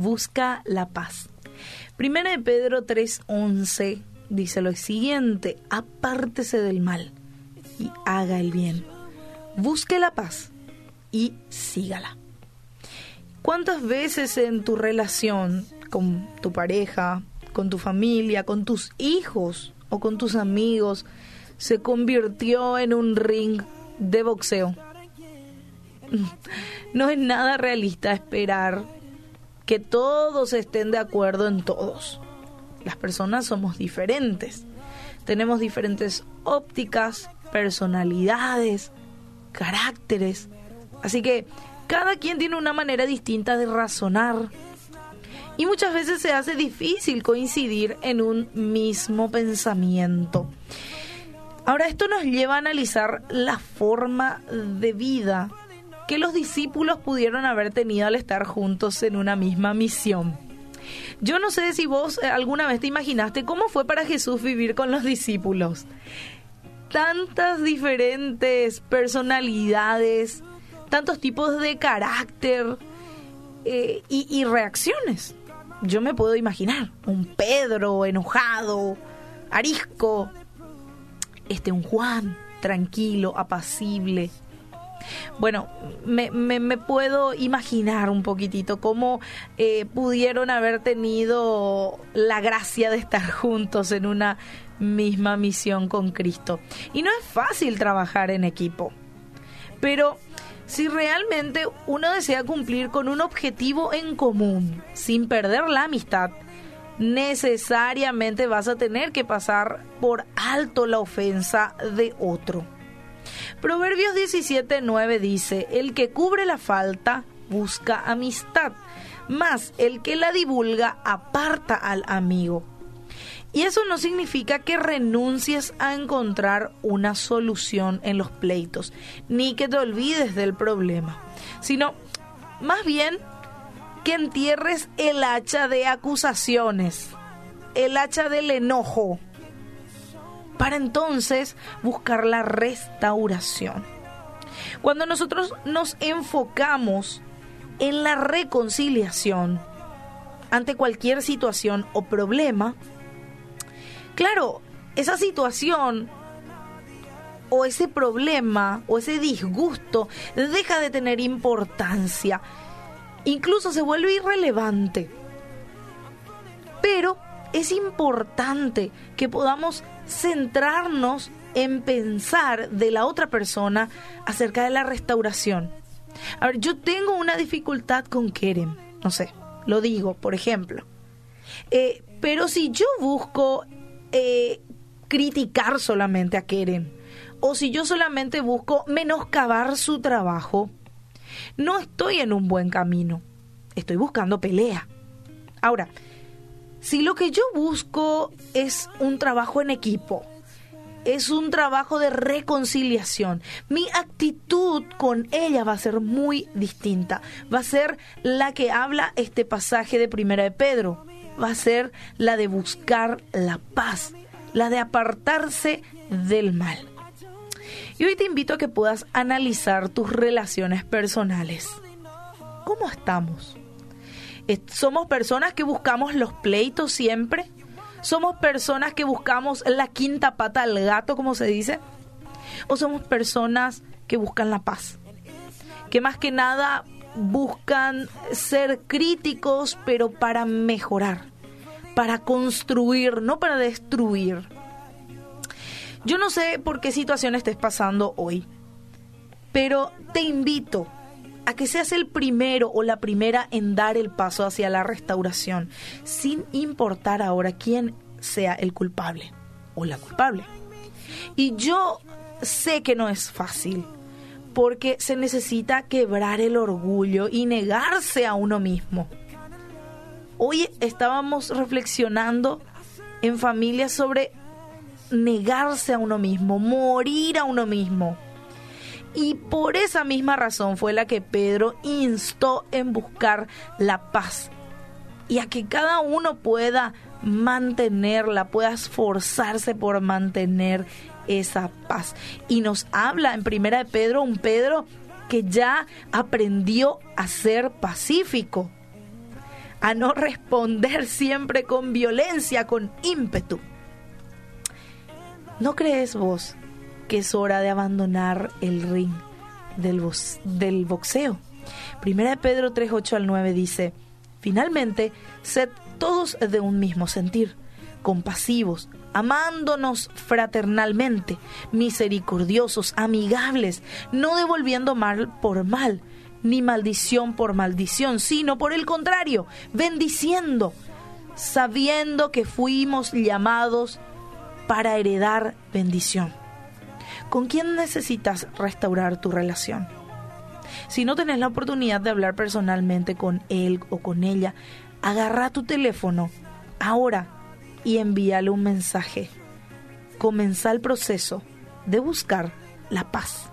busca la paz. Primera de Pedro 3:11 dice lo siguiente, apártese del mal y haga el bien. Busque la paz y sígala. ¿Cuántas veces en tu relación con tu pareja, con tu familia, con tus hijos o con tus amigos se convirtió en un ring de boxeo? No es nada realista esperar que todos estén de acuerdo en todos. Las personas somos diferentes. Tenemos diferentes ópticas, personalidades, caracteres. Así que cada quien tiene una manera distinta de razonar. Y muchas veces se hace difícil coincidir en un mismo pensamiento. Ahora esto nos lleva a analizar la forma de vida que los discípulos pudieron haber tenido al estar juntos en una misma misión. Yo no sé si vos eh, alguna vez te imaginaste cómo fue para Jesús vivir con los discípulos. Tantas diferentes personalidades, tantos tipos de carácter eh, y, y reacciones. Yo me puedo imaginar un Pedro enojado, arisco, este un Juan tranquilo, apacible, bueno, me, puedo imaginar un poquitito cómo eh, pudieron haber tenido la gracia de estar juntos en una misma misión con Cristo. Y no es fácil trabajar en equipo, pero si realmente uno desea cumplir con un objetivo en común, sin perder la amistad, necesariamente vas a tener que pasar por alto la ofensa de otro. Proverbios 17:9 dice, el que cubre la falta busca amistad, mas el que la divulga aparta al amigo. Y eso no significa que renuncies a encontrar una solución en los pleitos, ni que te olvides del problema, sino más bien que entierres el hacha de acusaciones, el hacha del enojo, para entonces buscar la restauración. Cuando nosotros nos enfocamos en la reconciliación ante cualquier situación o problema, claro, esa situación o ese problema o ese disgusto deja de tener importancia. Incluso se vuelve irrelevante. Pero es importante que podamos centrarnos en pensar de la otra persona acerca de la restauración. A ver, yo tengo una dificultad con Kerem, no sé, lo digo, por ejemplo. Eh, pero si yo busco eh, criticar solamente a Kerem, o si yo solamente busco menoscabar su trabajo, no estoy en un buen camino. Estoy buscando pelea. Ahora, si lo que yo busco es un trabajo en equipo, es un trabajo de reconciliación. Mi actitud con ella va a ser muy distinta. Va a ser la que habla este pasaje de Primera de Pedro. Va a ser la de buscar la paz, la de apartarse del mal. Y hoy te invito a que puedas analizar tus relaciones personales. ¿Cómo estamos? Somos personas que buscamos los pleitos siempre. Somos personas que buscamos la quinta pata al gato, como se dice. O somos personas que buscan la paz. Que más que nada buscan ser críticos, pero para mejorar, para construir, no para destruir. Yo no sé por qué situación estés pasando hoy, pero te invito a que seas el primero o la primera en dar el paso hacia la restauración, sin importar ahora quién sea el culpable o la culpable. Y yo sé que no es fácil, porque se necesita quebrar el orgullo y negarse a uno mismo. Hoy estábamos reflexionando en familia sobre negarse a uno mismo, morir a uno mismo. Y por esa misma razón fue la que Pedro instó en buscar la paz y a que cada uno pueda mantenerla, pueda esforzarse por mantener esa paz. Y nos habla en primera de Pedro, un Pedro que ya aprendió a ser pacífico. a no responder siempre con violencia, con ímpetu. ¿No crees vos que es hora de abandonar el ring del, del boxeo? Primera de Pedro 3, 8 al 9 dice, finalmente, sed todos de un mismo sentir, compasivos, amándonos fraternalmente, misericordiosos, amigables, no devolviendo mal por mal, ni maldición por maldición, sino por el contrario, bendiciendo, sabiendo que fuimos llamados para heredar bendición. ¿Con quién necesitas restaurar tu relación? Si no tenés la oportunidad de hablar personalmente con él o con ella, agarra tu teléfono ahora y envíale un mensaje. Comenzá el proceso de buscar la paz.